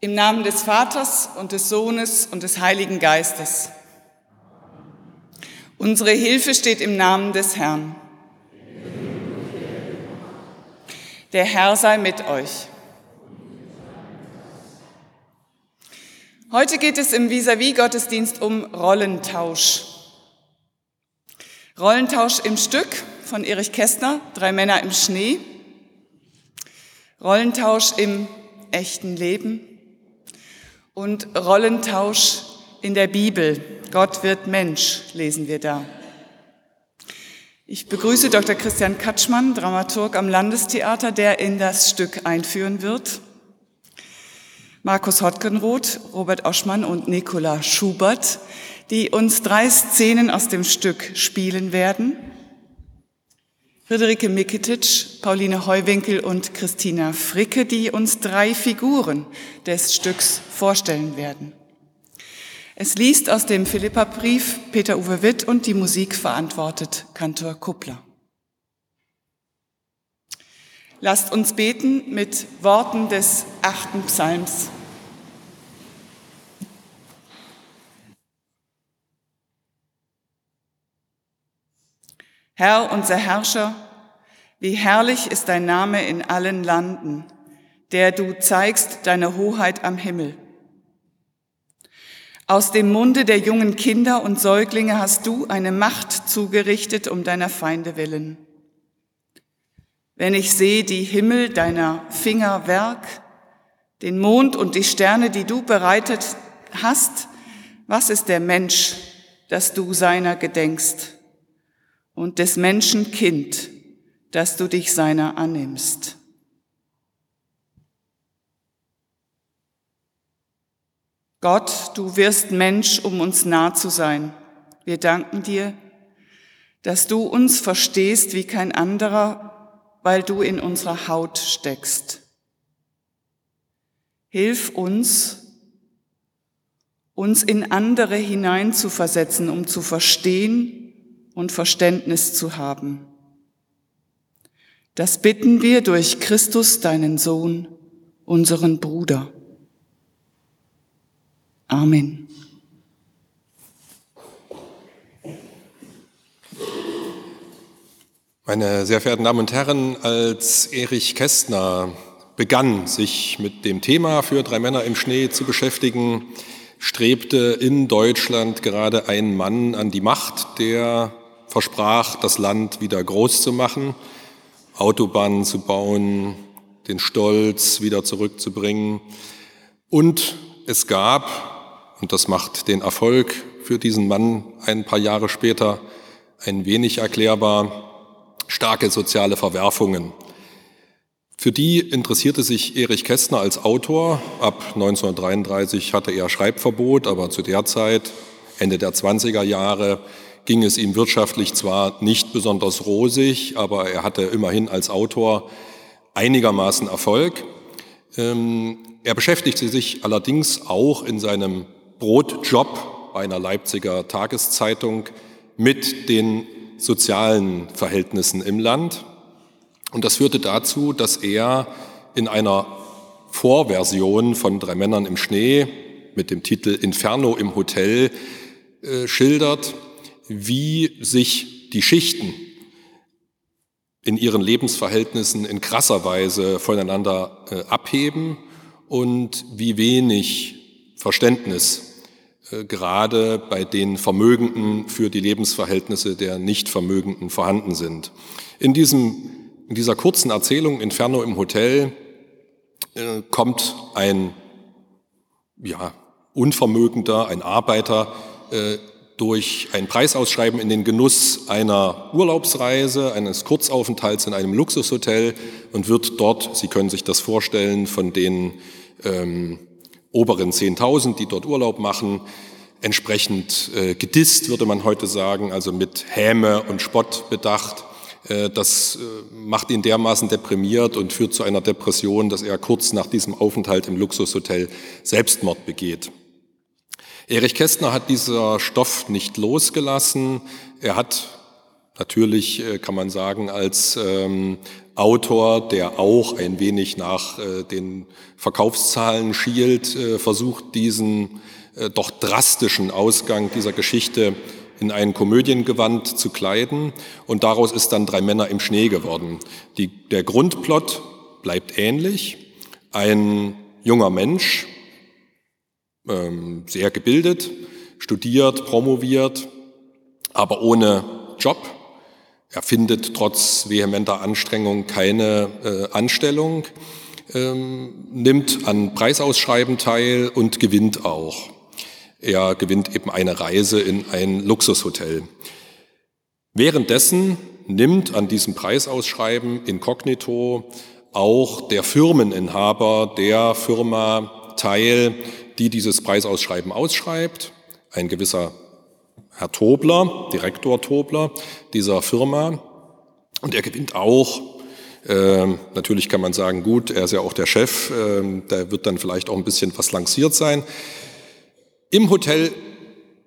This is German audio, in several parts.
Im Namen des Vaters und des Sohnes und des Heiligen Geistes. Unsere Hilfe steht im Namen des Herrn. Der Herr sei mit euch. Heute geht es im Vis-à-vis-Gottesdienst um Rollentausch. Rollentausch im Stück von Erich Kästner, Drei Männer im Schnee. Rollentausch im echten Leben und Rollentausch in der Bibel. Gott wird Mensch, lesen wir da. Ich begrüße Dr. Christian Katschmann, Dramaturg am Landestheater, der in das Stück einführen wird. Markus Hotkenroth, Robert Oschmann und Nicola Schubert, die uns drei Szenen aus dem Stück spielen werden. Friederike Mikitic, Pauline Heuwinkel und Christina Fricke, die uns drei Figuren des Stücks vorstellen werden. Es liest aus dem Philippa-Brief Peter-Uwe Witt und die Musik verantwortet Kantor Kuppler. Lasst uns beten mit Worten des achten Psalms. Herr, unser Herrscher, wie herrlich ist dein Name in allen Landen, der du zeigst deine Hoheit am Himmel. Aus dem Munde der jungen Kinder und Säuglinge hast du eine Macht zugerichtet um deiner Feinde willen. Wenn ich sehe die Himmel deiner Finger Werk, den Mond und die Sterne, die du bereitet hast, was ist der Mensch, dass du seiner gedenkst? und des Menschen Kind, dass du dich seiner annimmst. Gott, du wirst Mensch, um uns nah zu sein. Wir danken dir, dass du uns verstehst wie kein anderer, weil du in unserer Haut steckst. Hilf uns, uns in andere hineinzuversetzen, um zu verstehen, und Verständnis zu haben. Das bitten wir durch Christus, deinen Sohn, unseren Bruder. Amen. Meine sehr verehrten Damen und Herren, als Erich Kästner begann, sich mit dem Thema für drei Männer im Schnee zu beschäftigen, strebte in Deutschland gerade ein Mann an die Macht, der versprach, das Land wieder groß zu machen, Autobahnen zu bauen, den Stolz wieder zurückzubringen. Und es gab, und das macht den Erfolg für diesen Mann ein paar Jahre später ein wenig erklärbar, starke soziale Verwerfungen. Für die interessierte sich Erich Kästner als Autor. Ab 1933 hatte er Schreibverbot, aber zu der Zeit, Ende der 20er Jahre, ging es ihm wirtschaftlich zwar nicht besonders rosig, aber er hatte immerhin als Autor einigermaßen Erfolg. Ähm, er beschäftigte sich allerdings auch in seinem Brotjob bei einer Leipziger Tageszeitung mit den sozialen Verhältnissen im Land. Und das führte dazu, dass er in einer Vorversion von Drei Männern im Schnee mit dem Titel Inferno im Hotel äh, schildert, wie sich die Schichten in ihren Lebensverhältnissen in krasser Weise voneinander äh, abheben und wie wenig Verständnis äh, gerade bei den Vermögenden für die Lebensverhältnisse der Nichtvermögenden vorhanden sind. In, diesem, in dieser kurzen Erzählung Inferno im Hotel äh, kommt ein ja, Unvermögender, ein Arbeiter durch ein Preisausschreiben in den Genuss einer Urlaubsreise, eines Kurzaufenthalts in einem Luxushotel und wird dort, Sie können sich das vorstellen, von den ähm, oberen 10.000, die dort Urlaub machen, entsprechend äh, gedisst, würde man heute sagen, also mit Häme und Spott bedacht. Äh, das äh, macht ihn dermaßen deprimiert und führt zu einer Depression, dass er kurz nach diesem Aufenthalt im Luxushotel Selbstmord begeht. Erich Kästner hat dieser Stoff nicht losgelassen. Er hat natürlich äh, kann man sagen, als ähm, Autor, der auch ein wenig nach äh, den Verkaufszahlen schielt, äh, versucht diesen äh, doch drastischen Ausgang dieser Geschichte in ein Komödiengewand zu kleiden. Und daraus ist dann Drei Männer im Schnee geworden. Die, der Grundplot bleibt ähnlich. Ein junger Mensch, ähm, sehr gebildet, studiert, promoviert, aber ohne Job. Er findet trotz vehementer Anstrengung keine äh, Anstellung, ähm, nimmt an Preisausschreiben teil und gewinnt auch. Er gewinnt eben eine Reise in ein Luxushotel. Währenddessen nimmt an diesem Preisausschreiben inkognito auch der Firmeninhaber der Firma teil, die dieses Preisausschreiben ausschreibt, ein gewisser Herr Tobler, Direktor Tobler dieser Firma. Und er gewinnt auch. Äh, natürlich kann man sagen, gut, er ist ja auch der Chef, äh, da wird dann vielleicht auch ein bisschen was lanciert sein. Im Hotel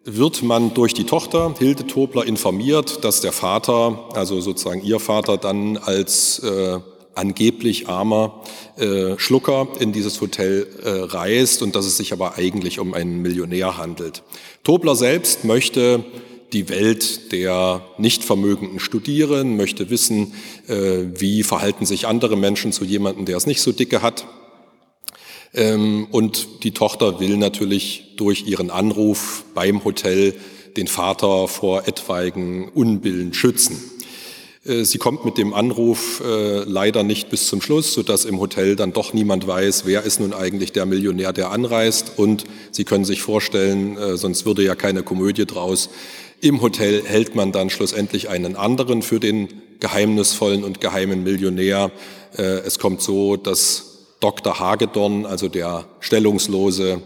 wird man durch die Tochter Hilde Tobler informiert, dass der Vater, also sozusagen ihr Vater, dann als äh, angeblich armer äh, Schlucker in dieses Hotel äh, reist und dass es sich aber eigentlich um einen Millionär handelt. Tobler selbst möchte die Welt der Nichtvermögenden studieren, möchte wissen, äh, wie verhalten sich andere Menschen zu jemandem, der es nicht so dicke hat. Ähm, und die Tochter will natürlich durch ihren Anruf beim Hotel den Vater vor etwaigen Unbillen schützen. Äh, sie kommt mit dem Anruf äh, leider nicht bis zum Schluss, sodass im Hotel dann doch niemand weiß, wer ist nun eigentlich der Millionär, der anreist. Und Sie können sich vorstellen, äh, sonst würde ja keine Komödie draus. Im Hotel hält man dann schlussendlich einen anderen für den geheimnisvollen und geheimen Millionär. Äh, es kommt so, dass Dr. Hagedorn, also der Stellungslose,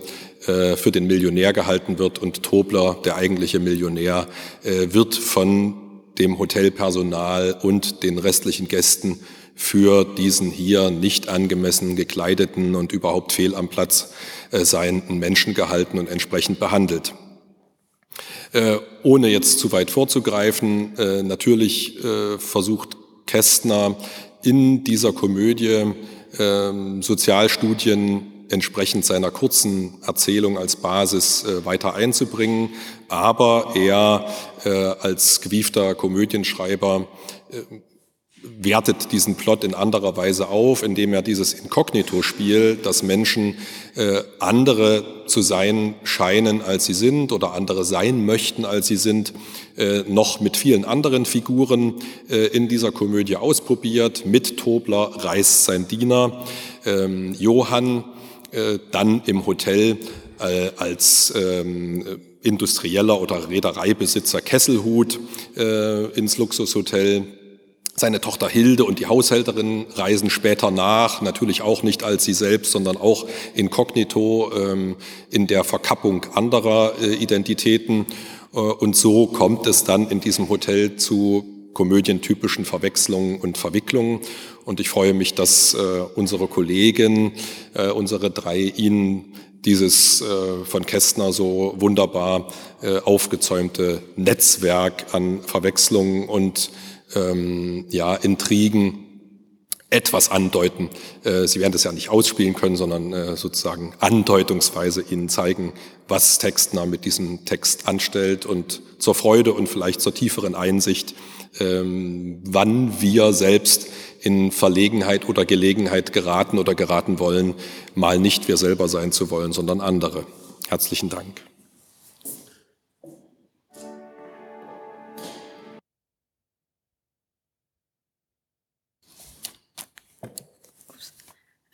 äh, für den Millionär gehalten wird und Tobler, der eigentliche Millionär, äh, wird von dem Hotelpersonal und den restlichen Gästen für diesen hier nicht angemessen gekleideten und überhaupt fehl am Platz äh, seienden Menschen gehalten und entsprechend behandelt. Äh, ohne jetzt zu weit vorzugreifen, äh, natürlich äh, versucht Kästner in dieser Komödie ähm, Sozialstudien entsprechend seiner kurzen Erzählung als Basis äh, weiter einzubringen. Aber er äh, als gewiefter Komödienschreiber äh, wertet diesen Plot in anderer Weise auf, indem er dieses Inkognito-Spiel, dass Menschen äh, andere zu sein scheinen, als sie sind oder andere sein möchten, als sie sind, äh, noch mit vielen anderen Figuren äh, in dieser Komödie ausprobiert. Mit Tobler reist sein Diener ähm, Johann dann im Hotel äh, als ähm, Industrieller oder Reedereibesitzer Kesselhut äh, ins Luxushotel. Seine Tochter Hilde und die Haushälterin reisen später nach, natürlich auch nicht als sie selbst, sondern auch inkognito ähm, in der Verkappung anderer äh, Identitäten. Äh, und so kommt es dann in diesem Hotel zu komödientypischen Verwechslungen und Verwicklungen. Und ich freue mich, dass äh, unsere Kollegen, äh, unsere drei Ihnen dieses äh, von Kästner so wunderbar äh, aufgezäumte Netzwerk an Verwechslungen und ähm, ja, Intrigen etwas andeuten. Äh, Sie werden das ja nicht ausspielen können, sondern äh, sozusagen andeutungsweise Ihnen zeigen, was Textner mit diesem Text anstellt und zur Freude und vielleicht zur tieferen Einsicht, ähm, wann wir selbst in Verlegenheit oder Gelegenheit geraten oder geraten wollen, mal nicht wir selber sein zu wollen, sondern andere. Herzlichen Dank.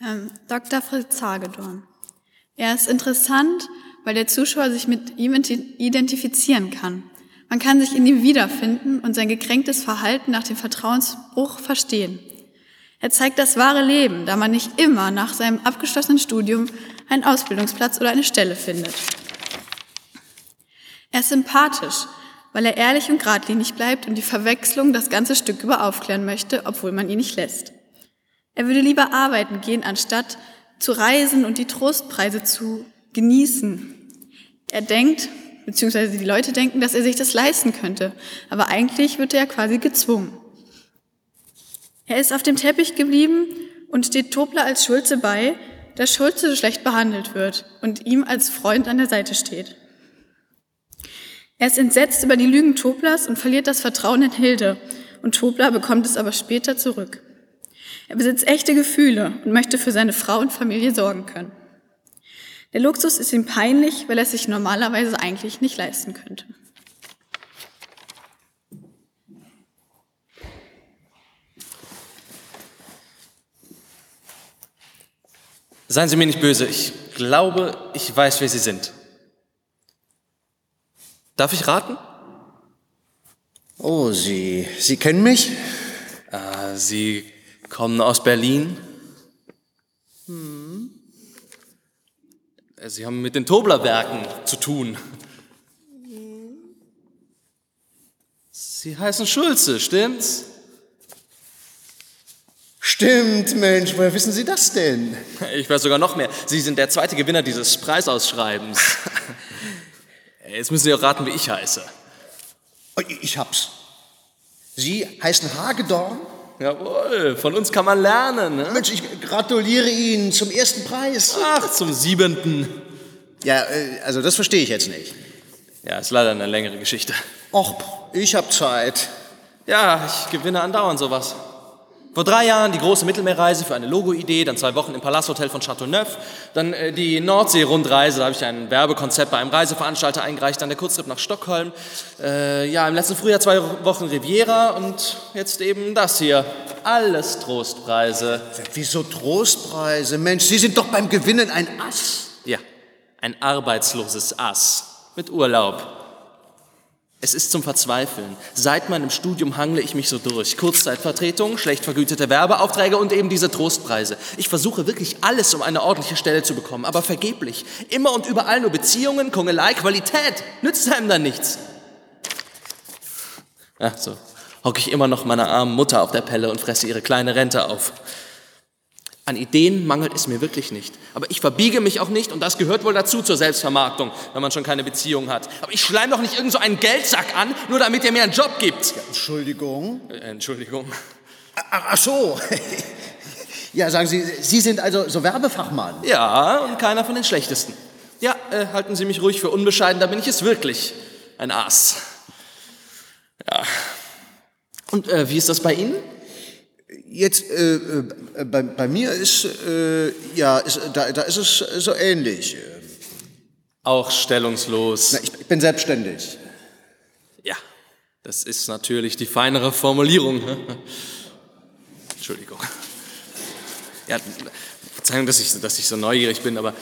Ähm, Dr. Fritz Hagedorn. Er ist interessant, weil der Zuschauer sich mit ihm identifizieren kann. Man kann sich in ihm wiederfinden und sein gekränktes Verhalten nach dem Vertrauensbruch verstehen. Er zeigt das wahre Leben, da man nicht immer nach seinem abgeschlossenen Studium einen Ausbildungsplatz oder eine Stelle findet. Er ist sympathisch, weil er ehrlich und geradlinig bleibt und die Verwechslung das ganze Stück über aufklären möchte, obwohl man ihn nicht lässt. Er würde lieber arbeiten gehen, anstatt zu reisen und die Trostpreise zu genießen. Er denkt beziehungsweise die Leute denken, dass er sich das leisten könnte. Aber eigentlich wird er quasi gezwungen. Er ist auf dem Teppich geblieben und steht Tobler als Schulze bei, dass Schulze schlecht behandelt wird und ihm als Freund an der Seite steht. Er ist entsetzt über die Lügen Toblers und verliert das Vertrauen in Hilde, und Tobler bekommt es aber später zurück. Er besitzt echte Gefühle und möchte für seine Frau und Familie sorgen können. Der Luxus ist ihm peinlich, weil er es sich normalerweise eigentlich nicht leisten könnte. Seien Sie mir nicht böse, ich glaube, ich weiß, wer Sie sind. Darf ich raten? Oh, Sie, Sie kennen mich? Ah, Sie kommen aus Berlin. Hm. Sie haben mit den Toblerwerken zu tun. Sie heißen Schulze, stimmt's? Stimmt, Mensch, woher wissen Sie das denn? Ich weiß sogar noch mehr. Sie sind der zweite Gewinner dieses Preisausschreibens. Jetzt müssen Sie auch raten, wie ich heiße. Oh, Ich hab's. Sie heißen Hagedorn? Jawohl, von uns kann man lernen. Ne? Mensch, ich gratuliere Ihnen zum ersten Preis. Ach, zum siebenten. Ja, äh, also das verstehe ich jetzt nicht. Ja, ist leider eine längere Geschichte. Och, ich hab Zeit. Ja, ich gewinne andauernd sowas. Vor drei Jahren die große Mittelmeerreise für eine Logo-Idee, dann zwei Wochen im Palasthotel von Chateauneuf, dann äh, die Nordsee-Rundreise, da habe ich ein Werbekonzept bei einem Reiseveranstalter eingereicht, dann der Kurztrip nach Stockholm, äh, ja, im letzten Frühjahr zwei Wochen Riviera und jetzt eben das hier. Alles Trostpreise. Wieso Trostpreise? Mensch, Sie sind doch beim Gewinnen ein Ass. Ja, ein arbeitsloses Ass mit Urlaub. Es ist zum Verzweifeln. Seit meinem Studium hangle ich mich so durch. Kurzzeitvertretung, schlecht vergütete Werbeaufträge und eben diese Trostpreise. Ich versuche wirklich alles, um eine ordentliche Stelle zu bekommen, aber vergeblich. Immer und überall nur Beziehungen, Kungelei, Qualität. Nützt einem dann nichts. Ach so, hocke ich immer noch meiner armen Mutter auf der Pelle und fresse ihre kleine Rente auf. An Ideen mangelt es mir wirklich nicht. Aber ich verbiege mich auch nicht und das gehört wohl dazu zur Selbstvermarktung, wenn man schon keine Beziehung hat. Aber ich schleim doch nicht irgend so einen Geldsack an, nur damit er mir einen Job gibt. Entschuldigung. Äh, Entschuldigung. Ach, ach so. Ja, sagen Sie, Sie sind also so Werbefachmann. Ja, und keiner von den schlechtesten. Ja, äh, halten Sie mich ruhig für unbescheiden, da bin ich es wirklich. Ein Aas. Ja. Und äh, wie ist das bei Ihnen? Jetzt, äh, äh, bei, bei mir ist, äh, ja, ist, da, da ist es so ähnlich. Auch stellungslos. Na, ich, ich bin selbstständig. Ja, das ist natürlich die feinere Formulierung. Entschuldigung. Ja, Verzeihung, dass ich, dass ich so neugierig bin, aber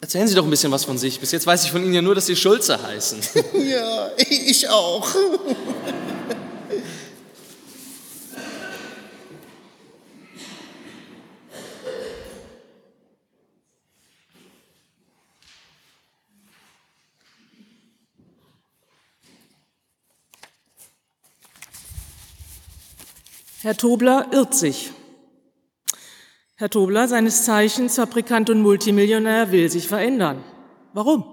erzählen Sie doch ein bisschen was von sich. Bis jetzt weiß ich von Ihnen ja nur, dass Sie Schulze heißen. Ja, ich auch. Herr Tobler irrt sich. Herr Tobler, seines Zeichens Fabrikant und Multimillionär, will sich verändern. Warum?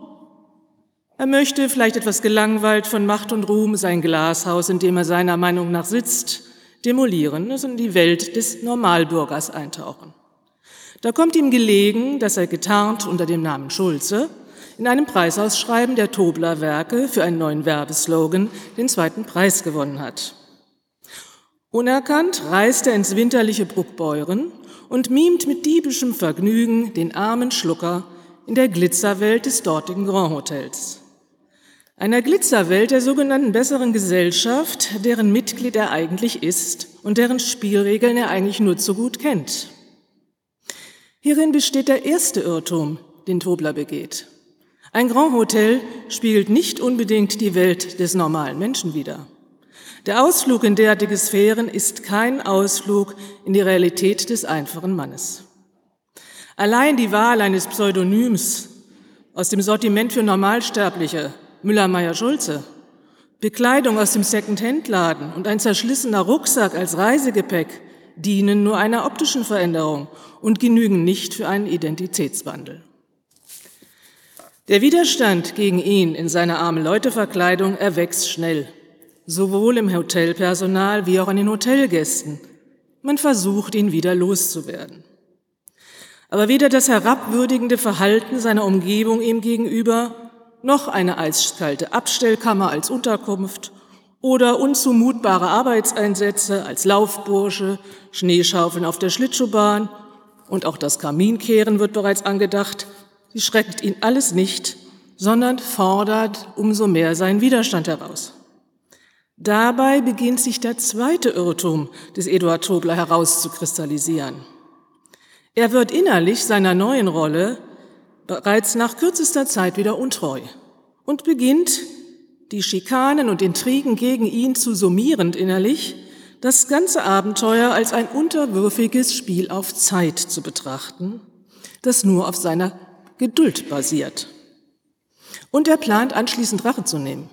Er möchte, vielleicht etwas gelangweilt von Macht und Ruhm, sein Glashaus, in dem er seiner Meinung nach sitzt, demolieren und in die Welt des Normalbürgers eintauchen. Da kommt ihm gelegen, dass er getarnt unter dem Namen Schulze in einem Preisausschreiben der Tobler Werke für einen neuen Werbeslogan den zweiten Preis gewonnen hat. Unerkannt reist er ins winterliche Bruckbeuren und mimt mit diebischem Vergnügen den armen Schlucker in der Glitzerwelt des dortigen Grand Hotels. Einer Glitzerwelt der sogenannten besseren Gesellschaft, deren Mitglied er eigentlich ist und deren Spielregeln er eigentlich nur zu gut kennt. Hierin besteht der erste Irrtum, den Tobler begeht. Ein Grand Hotel spiegelt nicht unbedingt die Welt des normalen Menschen wider. Der Ausflug in derartige Sphären ist kein Ausflug in die Realität des einfachen Mannes. Allein die Wahl eines Pseudonyms aus dem Sortiment für Normalsterbliche, Müller-Meyer-Schulze, Bekleidung aus dem Second-Hand-Laden und ein zerschlissener Rucksack als Reisegepäck dienen nur einer optischen Veränderung und genügen nicht für einen Identitätswandel. Der Widerstand gegen ihn in seiner armen Leuteverkleidung erwächst schnell, sowohl im Hotelpersonal wie auch an den Hotelgästen. Man versucht, ihn wieder loszuwerden. Aber weder das herabwürdigende Verhalten seiner Umgebung ihm gegenüber, noch eine eiskalte Abstellkammer als Unterkunft oder unzumutbare Arbeitseinsätze als Laufbursche, Schneeschaufeln auf der Schlittschuhbahn und auch das Kaminkehren wird bereits angedacht, sie schreckt ihn alles nicht, sondern fordert umso mehr seinen Widerstand heraus. Dabei beginnt sich der zweite Irrtum des Eduard Tobler herauszukristallisieren. Er wird innerlich seiner neuen Rolle bereits nach kürzester Zeit wieder untreu und beginnt, die Schikanen und Intrigen gegen ihn zu summierend innerlich, das ganze Abenteuer als ein unterwürfiges Spiel auf Zeit zu betrachten, das nur auf seiner Geduld basiert. Und er plant anschließend Rache zu nehmen.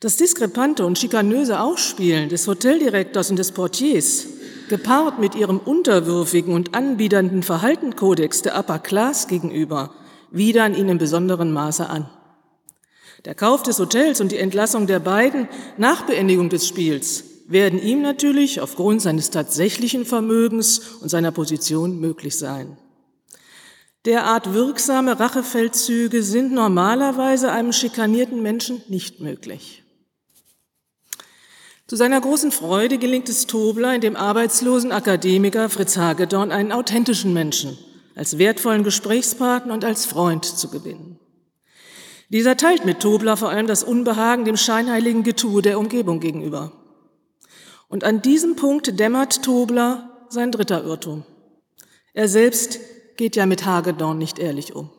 Das diskrepante und schikanöse Ausspielen des Hoteldirektors und des Portiers gepaart mit ihrem unterwürfigen und anbiedernden Verhaltenkodex der Upper Class gegenüber, widern ihn in besonderem Maße an. Der Kauf des Hotels und die Entlassung der beiden nach Beendigung des Spiels werden ihm natürlich aufgrund seines tatsächlichen Vermögens und seiner Position möglich sein. Derart wirksame Rachefeldzüge sind normalerweise einem schikanierten Menschen nicht möglich. Zu seiner großen Freude gelingt es Tobler, in dem arbeitslosen Akademiker Fritz Hagedorn einen authentischen Menschen als wertvollen Gesprächspartner und als Freund zu gewinnen. Dieser teilt mit Tobler vor allem das Unbehagen dem scheinheiligen Getue der Umgebung gegenüber. Und an diesem Punkt dämmert Tobler sein dritter Irrtum. Er selbst geht ja mit Hagedorn nicht ehrlich um.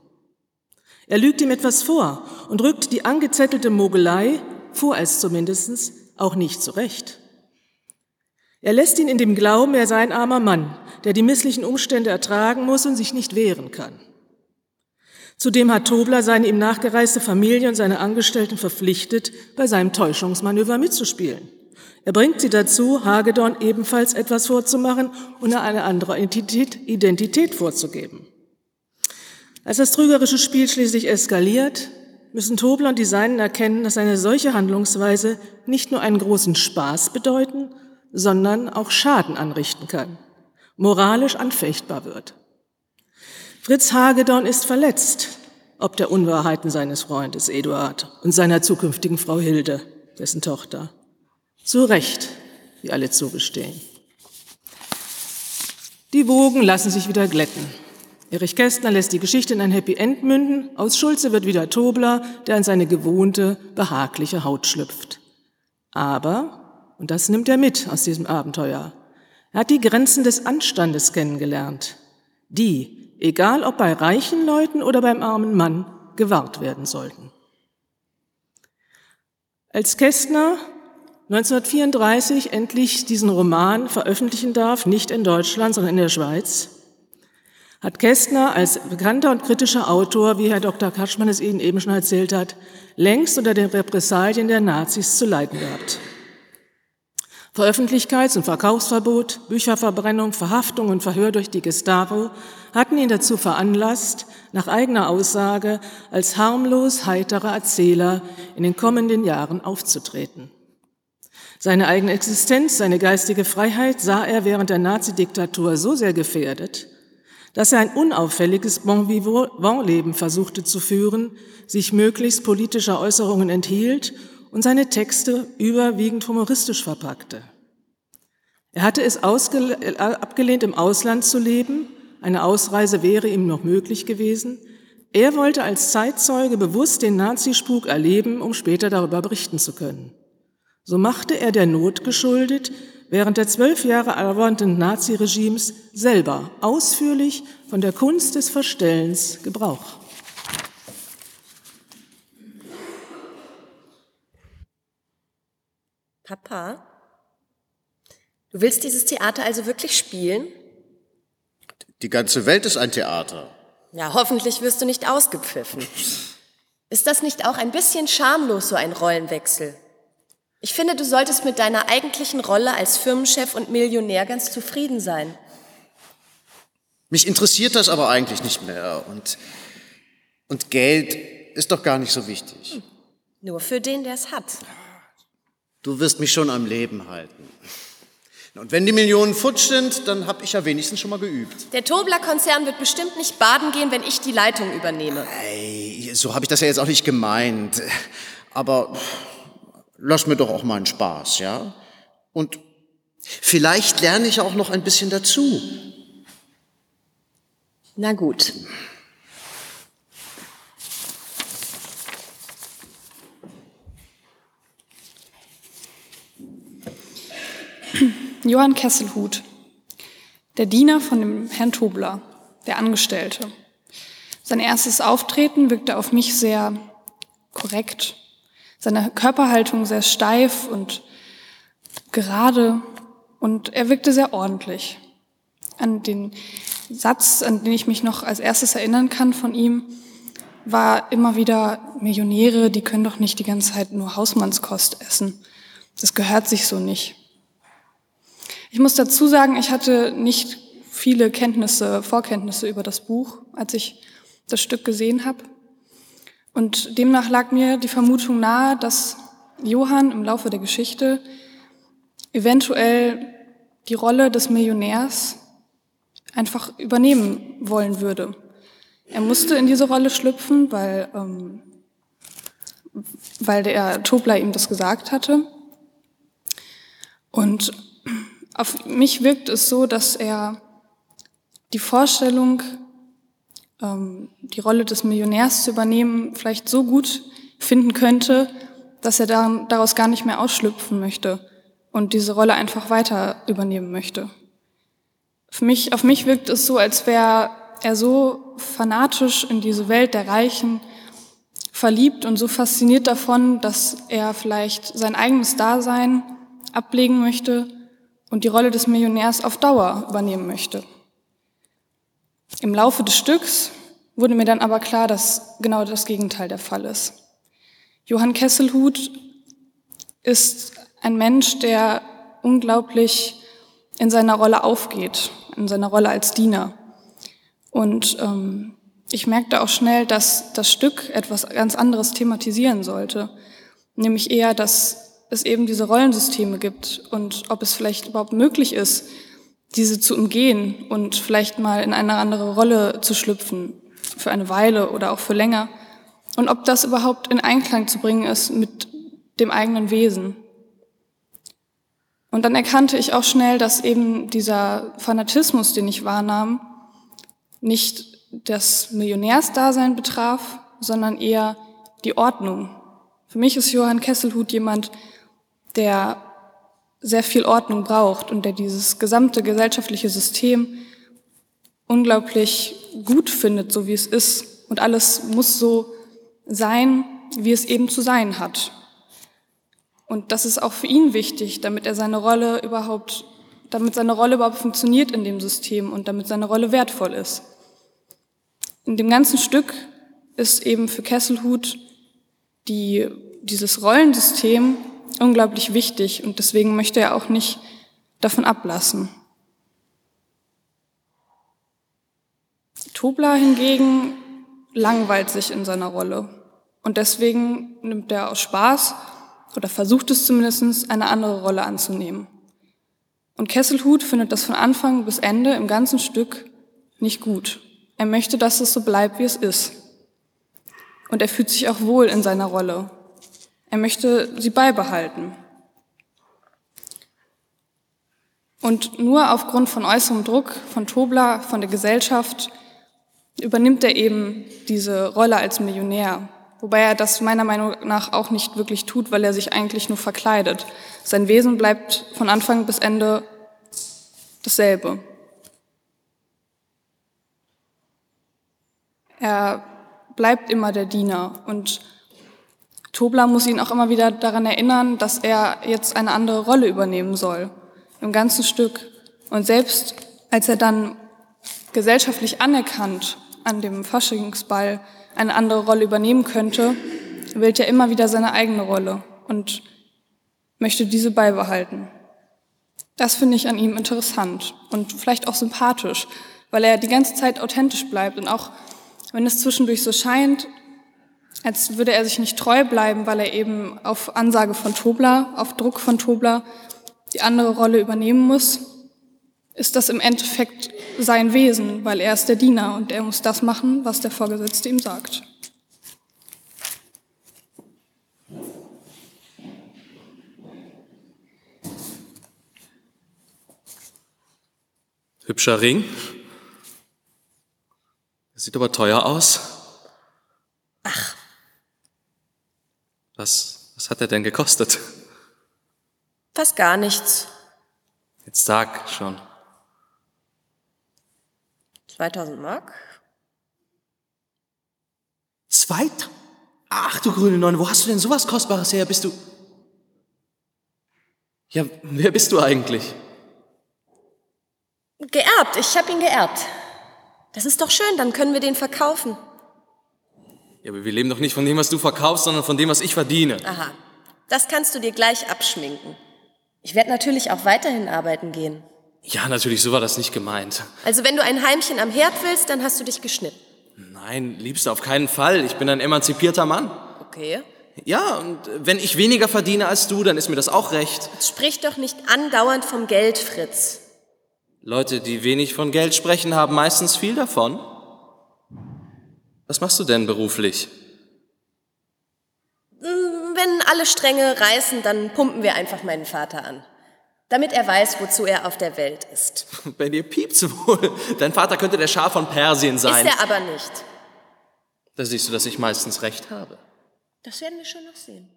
Er lügt ihm etwas vor und rückt die angezettelte Mogelei, vorerst zumindestens, auch nicht zurecht. Er lässt ihn in dem Glauben, er sei ein armer Mann, der die misslichen Umstände ertragen muss und sich nicht wehren kann. Zudem hat Tobler seine ihm nachgereiste Familie und seine Angestellten verpflichtet, bei seinem Täuschungsmanöver mitzuspielen. Er bringt sie dazu, Hagedorn ebenfalls etwas vorzumachen und eine andere Identität, Identität vorzugeben. Als das trügerische Spiel schließlich eskaliert, müssen Tobler und die Seinen erkennen, dass eine solche Handlungsweise nicht nur einen großen Spaß bedeuten, sondern auch Schaden anrichten kann, moralisch anfechtbar wird. Fritz Hagedorn ist verletzt, ob der Unwahrheiten seines Freundes Eduard und seiner zukünftigen Frau Hilde, dessen Tochter. Zu Recht, wie alle zugestehen. Die Wogen lassen sich wieder glätten. Erich Kästner lässt die Geschichte in ein Happy End münden. Aus Schulze wird wieder Tobler, der in seine gewohnte, behagliche Haut schlüpft. Aber, und das nimmt er mit aus diesem Abenteuer, er hat die Grenzen des Anstandes kennengelernt, die, egal ob bei reichen Leuten oder beim armen Mann, gewahrt werden sollten. Als Kästner 1934 endlich diesen Roman veröffentlichen darf, nicht in Deutschland, sondern in der Schweiz, hat Kästner als bekannter und kritischer Autor, wie Herr Dr. Kaschmann es Ihnen eben schon erzählt hat, längst unter den Repressalien der Nazis zu leiden gehabt. Veröffentlichkeits- und Verkaufsverbot, Bücherverbrennung, Verhaftung und Verhör durch die Gestapo hatten ihn dazu veranlasst, nach eigener Aussage als harmlos heiterer Erzähler in den kommenden Jahren aufzutreten. Seine eigene Existenz, seine geistige Freiheit sah er während der Nazidiktatur so sehr gefährdet, dass er ein unauffälliges Bon vivant-Leben versuchte zu führen, sich möglichst politischer Äußerungen enthielt und seine Texte überwiegend humoristisch verpackte. Er hatte es abgelehnt, im Ausland zu leben. Eine Ausreise wäre ihm noch möglich gewesen. Er wollte als Zeitzeuge bewusst den Nazispuk erleben, um später darüber berichten zu können. So machte er der Not geschuldet während der zwölf Jahre dauernden Naziregimes selber ausführlich von der Kunst des Verstellens Gebrauch. Papa, du willst dieses Theater also wirklich spielen? Die ganze Welt ist ein Theater. Ja, hoffentlich wirst du nicht ausgepfiffen. Ist das nicht auch ein bisschen schamlos, so ein Rollenwechsel? Ich finde, du solltest mit deiner eigentlichen Rolle als Firmenchef und Millionär ganz zufrieden sein. Mich interessiert das aber eigentlich nicht mehr. Und Und Geld ist doch gar nicht so wichtig. Nur für den, der es hat. Du wirst mich schon am Leben halten. Und wenn die Millionen futsch sind, dann habe ich ja wenigstens schon mal geübt. Der Tobler-Konzern wird bestimmt nicht baden gehen, wenn ich die Leitung übernehme. Ey, so habe ich das ja jetzt auch nicht gemeint. Aber lass mir doch auch mal einen Spaß, ja? Und vielleicht lerne ich auch noch ein bisschen dazu. Na gut. Johann Kesselhut, der Diener von dem Herrn Tobler, der Angestellte. Sein erstes Auftreten wirkte auf mich sehr korrekt, seine Körperhaltung sehr steif und gerade und er wirkte sehr ordentlich. An den Satz, an den ich mich noch als erstes erinnern kann von ihm, war immer wieder, Millionäre, die können doch nicht die ganze Zeit nur Hausmannskost essen. Das gehört sich so nicht. Ich muss dazu sagen, ich hatte nicht viele Kenntnisse, Vorkenntnisse über das Buch, als ich das Stück gesehen habe. Und demnach lag mir die Vermutung nahe, dass Johann im Laufe der Geschichte eventuell die Rolle des Millionärs einfach übernehmen wollen würde. Er musste in diese Rolle schlüpfen, weil, ähm, weil der Tobler ihm das gesagt hatte. Und auf mich wirkt es so, dass er die Vorstellung, ähm, die Rolle des Millionärs zu übernehmen, vielleicht so gut finden könnte, dass er daraus gar nicht mehr ausschlüpfen möchte und diese Rolle einfach weiter übernehmen möchte. Für mich, auf mich wirkt es so, als wäre er so fanatisch in diese Welt der Reichen verliebt und so fasziniert davon, dass er vielleicht sein eigenes Dasein ablegen möchte und die Rolle des Millionärs auf Dauer übernehmen möchte. Im Laufe des Stücks wurde mir dann aber klar, dass genau das Gegenteil der Fall ist. Johann Kesselhut ist ein Mensch, der unglaublich in seiner Rolle aufgeht, in seiner Rolle als Diener. Und ähm, ich merkte auch schnell, dass das Stück etwas ganz anderes thematisieren sollte, nämlich eher, dass es eben diese Rollensysteme gibt und ob es vielleicht überhaupt möglich ist, diese zu umgehen und vielleicht mal in eine andere Rolle zu schlüpfen, für eine Weile oder auch für länger. Und ob das überhaupt in Einklang zu bringen ist mit dem eigenen Wesen. Und dann erkannte ich auch schnell, dass eben dieser Fanatismus, den ich wahrnahm, nicht das Millionärsdasein betraf, sondern eher die Ordnung. Für mich ist Johann Kesselhut jemand, der sehr viel Ordnung braucht und der dieses gesamte gesellschaftliche System unglaublich gut findet, so wie es ist. Und alles muss so sein, wie es eben zu sein hat. Und das ist auch für ihn wichtig, damit er seine Rolle überhaupt, damit seine Rolle überhaupt funktioniert in dem System und damit seine Rolle wertvoll ist. In dem ganzen Stück ist eben für Kesselhut die, dieses Rollensystem unglaublich wichtig und deswegen möchte er auch nicht davon ablassen. Tobler hingegen langweilt sich in seiner Rolle und deswegen nimmt er aus Spaß oder versucht es zumindest, eine andere Rolle anzunehmen. Und Kesselhut findet das von Anfang bis Ende im ganzen Stück nicht gut. Er möchte, dass es so bleibt, wie es ist. Und er fühlt sich auch wohl in seiner Rolle. Er möchte sie beibehalten. Und nur aufgrund von äußerem Druck von Tobler, von der Gesellschaft, übernimmt er eben diese Rolle als Millionär. Wobei er das meiner Meinung nach auch nicht wirklich tut, weil er sich eigentlich nur verkleidet. Sein Wesen bleibt von Anfang bis Ende dasselbe. Er bleibt immer der Diener und Tobler muss ihn auch immer wieder daran erinnern, dass er jetzt eine andere Rolle übernehmen soll, im ganzen Stück. Und selbst als er dann gesellschaftlich anerkannt an dem Faschingsball eine andere Rolle übernehmen könnte, wählt er immer wieder seine eigene Rolle und möchte diese beibehalten. Das finde ich an ihm interessant und vielleicht auch sympathisch, weil er die ganze Zeit authentisch bleibt und auch Wenn es zwischendurch so scheint, als würde er sich nicht treu bleiben, weil er eben auf Ansage von Tobler, auf Druck von Tobler die andere Rolle übernehmen muss, ist das im Endeffekt sein Wesen, weil er ist der Diener und er muss das machen, was der Vorgesetzte ihm sagt. Hübscher Ring. Sieht aber teuer aus. Ach, Was, was hat er denn gekostet? fast gar nichts. Jetzt sag schon. 2000 Mark? Zweit? Ach du grüne Neune, wo hast du denn sowas Kostbares her? Bist du... Ja, wer bist du eigentlich? Geerbt, ich habe ihn geerbt. Das ist doch schön, dann können wir den verkaufen. Ja, aber wir leben doch nicht von dem, was du verkaufst, sondern von dem, was ich verdiene. Aha, das kannst du dir gleich abschminken. Ich werde natürlich auch weiterhin arbeiten gehen. Ja, natürlich, so war das nicht gemeint. Also wenn du ein Heimchen am Herd willst, dann hast du dich geschnitten. Nein, liebst du auf keinen Fall. Ich bin ein emanzipierter Mann. Okay. Ja, und wenn ich weniger verdiene als du, dann ist mir das auch recht. Jetzt sprich doch nicht andauernd vom Geld, Fritz. Leute, die wenig von Geld sprechen, haben meistens viel davon. Was machst du denn beruflich? Wenn alle Stränge reißen, dann pumpen wir einfach meinen Vater an. Damit er weiß, wozu er auf der Welt ist. Bei dir piept's wohl. Dein Vater könnte der Schah von Persien sein. Ist er aber nicht. Da siehst du, dass ich meistens recht habe. Das werden wir schon noch sehen.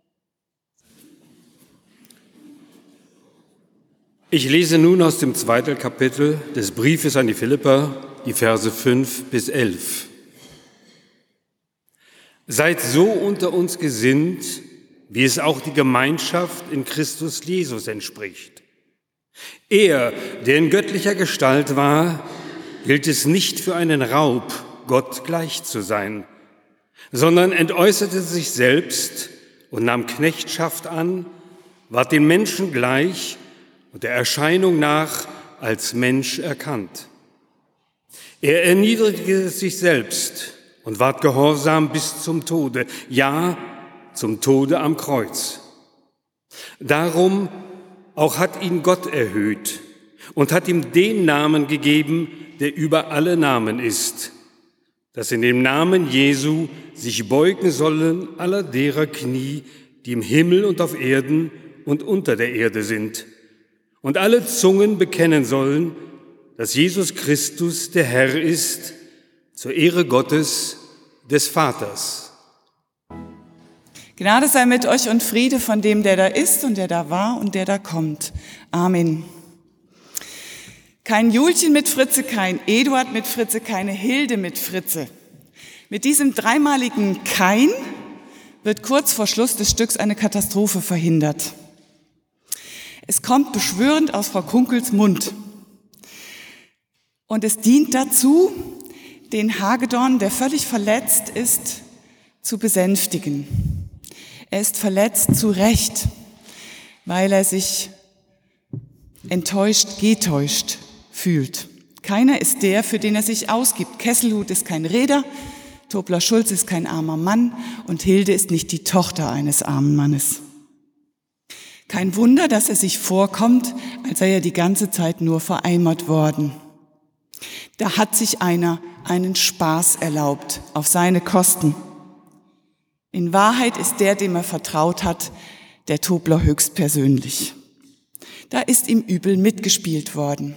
Ich lese nun aus dem zweiten Kapitel des Briefes an die Philipper, die Verse 5 bis 11. Seid so unter uns gesinnt, wie es auch die Gemeinschaft in Christus Jesus entspricht. Er, der in göttlicher Gestalt war, hielt es nicht für einen Raub, Gott gleich zu sein, sondern entäußerte sich selbst und nahm Knechtschaft an, ward den Menschen gleich und der Erscheinung nach als Mensch erkannt. Er erniedrigte sich selbst und ward gehorsam bis zum Tode, ja, zum Tode am Kreuz. Darum auch hat ihn Gott erhöht und hat ihm den Namen gegeben, der über alle Namen ist, dass in dem Namen Jesu sich beugen sollen aller derer Knie, die im Himmel und auf Erden und unter der Erde sind, und alle Zungen bekennen sollen, dass Jesus Christus der Herr ist, zur Ehre Gottes, des Vaters. Gnade sei mit euch und Friede von dem, der da ist und der da war und der da kommt. Amen. Kein Julchen mit Fritze, kein Eduard mit Fritze, keine Hilde mit Fritze. Mit diesem dreimaligen Kein wird kurz vor Schluss des Stücks eine Katastrophe verhindert. Es kommt beschwörend aus Frau Kunkels Mund. Und es dient dazu, den Hagedorn, der völlig verletzt ist, zu besänftigen. Er ist verletzt zu Recht, weil er sich enttäuscht, getäuscht fühlt. Keiner ist der, für den er sich ausgibt. Kesselhut ist kein Räder, Tobler Schulz ist kein armer Mann und Hilde ist nicht die Tochter eines armen Mannes. Kein Wunder, dass er sich vorkommt, als sei er die ganze Zeit nur vereimert worden. Da hat sich einer einen Spaß erlaubt auf seine Kosten. In Wahrheit ist der, dem er vertraut hat, der Tobler höchstpersönlich. Da ist ihm übel mitgespielt worden.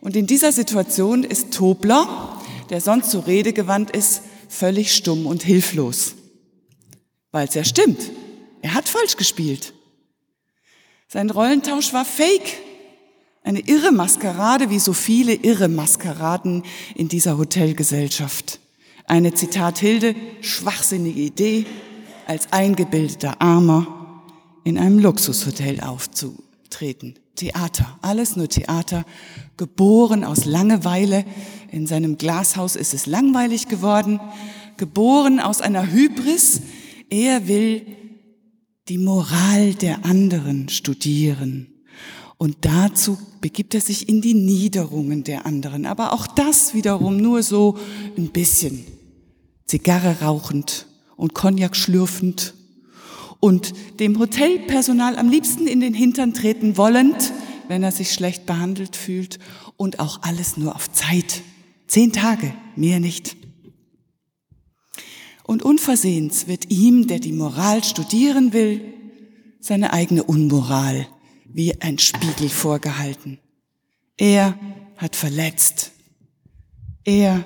Und in dieser Situation ist Tobler, der sonst so redegewandt ist, völlig stumm und hilflos. Weil es ja stimmt. Er hat falsch gespielt. Sein Rollentausch war fake. Eine irre Maskerade, wie so viele irre Maskeraden in dieser Hotelgesellschaft. Eine Zitat Hilde, schwachsinnige Idee, als eingebildeter Armer in einem Luxushotel aufzutreten. Theater, alles nur Theater, geboren aus Langeweile. In seinem Glashaus ist es langweilig geworden, geboren aus einer Hybris. Er will die Moral der anderen studieren. Und dazu begibt er sich in die Niederungen der anderen. Aber auch das wiederum nur so ein bisschen. Zigarre rauchend und Cognac schlürfend und dem Hotelpersonal am liebsten in den Hintern treten wollend, wenn er sich schlecht behandelt fühlt und auch alles nur auf Zeit. Zehn Tage, mehr nicht. Und unversehens wird ihm, der die Moral studieren will, seine eigene Unmoral wie ein Spiegel vorgehalten. Er hat verletzt. Er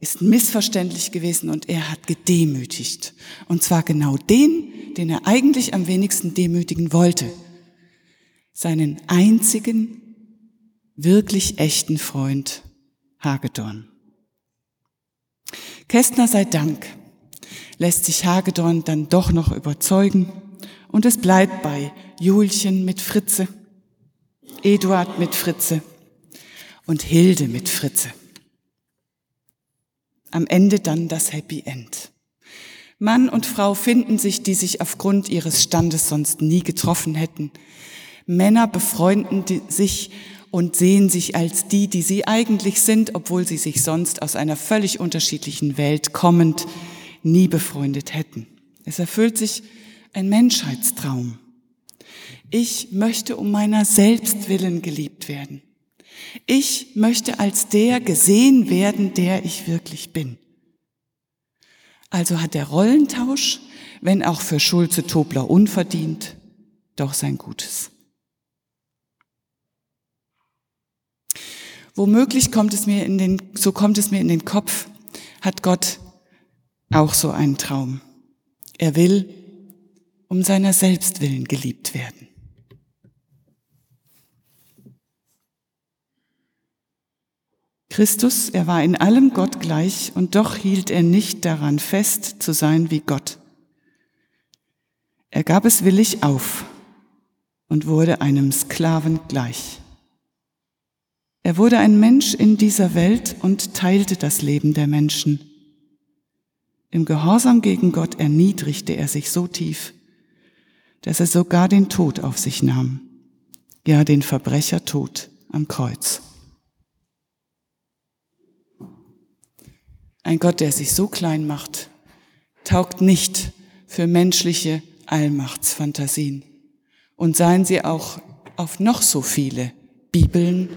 ist missverständlich gewesen und er hat gedemütigt. Und zwar genau den, den er eigentlich am wenigsten demütigen wollte. Seinen einzigen, wirklich echten Freund Hagedorn. Kästner sei Dank lässt sich Hagedorn dann doch noch überzeugen und es bleibt bei Julchen mit Fritze, Eduard mit Fritze und Hilde mit Fritze. Am Ende dann das Happy End. Mann und Frau finden sich, die sich aufgrund ihres Standes sonst nie getroffen hätten. Männer befreunden sich und sehen sich als die, die sie eigentlich sind, obwohl sie sich sonst aus einer völlig unterschiedlichen Welt kommend nie befreundet hätten. Es erfüllt sich ein Menschheitstraum. Ich möchte um meiner selbst willen geliebt werden. Ich möchte als der gesehen werden, der ich wirklich bin. Also hat der Rollentausch, wenn auch für Schulze Tobler unverdient, doch sein Gutes. Womöglich kommt es mir in den, so kommt es mir in den Kopf, hat Gott auch so einen Traum. Er will um seiner selbst willen geliebt werden. Christus, er war in allem Gott gleich und doch hielt er nicht daran fest zu sein wie Gott. Er gab es willig auf und wurde einem Sklaven gleich. Er wurde ein Mensch in dieser Welt und teilte das Leben der Menschen. Im Gehorsam gegen Gott erniedrigte er sich so tief, dass er sogar den Tod auf sich nahm, ja den Verbrechertod am Kreuz. Ein Gott, der sich so klein macht, taugt nicht für menschliche Allmachtsfantasien. Und seien sie auch auf noch so viele Bibeln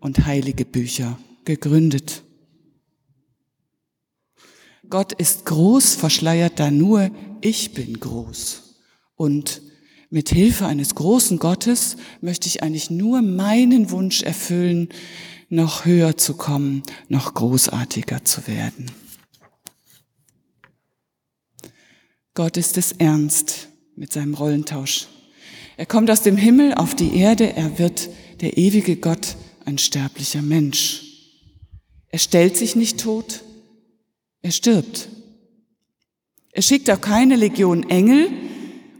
und heilige Bücher gegründet. Gott ist groß, verschleiert da nur, ich bin groß. Und mit Hilfe eines großen Gottes möchte ich eigentlich nur meinen Wunsch erfüllen, noch höher zu kommen, noch großartiger zu werden. Gott ist es ernst mit seinem Rollentausch. Er kommt aus dem Himmel auf die Erde, er wird der ewige Gott ein sterblicher Mensch. Er stellt sich nicht tot, er stirbt. Er schickt auch keine Legion Engel,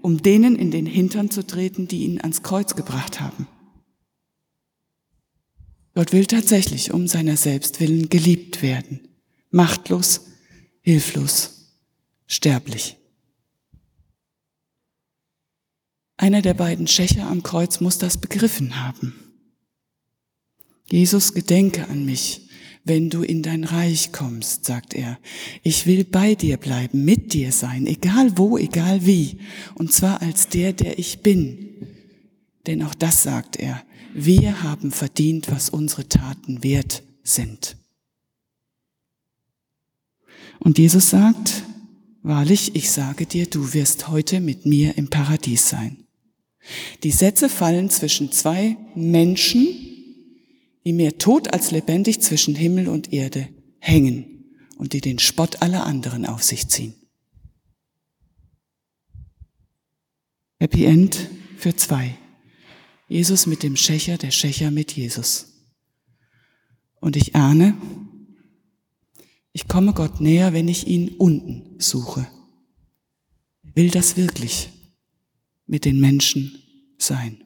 um denen in den Hintern zu treten, die ihn ans Kreuz gebracht haben. Gott will tatsächlich um seiner selbst willen geliebt werden. Machtlos, hilflos, sterblich. Einer der beiden Schächer am Kreuz muss das begriffen haben. Jesus, gedenke an mich, wenn du in dein Reich kommst, sagt er. Ich will bei dir bleiben, mit dir sein, egal wo, egal wie, und zwar als der, der ich bin. Denn auch das sagt er, wir haben verdient, was unsere Taten wert sind. Und Jesus sagt, wahrlich, ich sage dir, du wirst heute mit mir im Paradies sein. Die Sätze fallen zwischen zwei Menschen, die mehr tot als lebendig zwischen Himmel und Erde hängen und die den Spott aller anderen auf sich ziehen. Happy End für zwei. Jesus mit dem Schächer, der Schächer mit Jesus. Und ich ahne, ich komme Gott näher, wenn ich ihn unten suche. Will das wirklich mit den Menschen sein?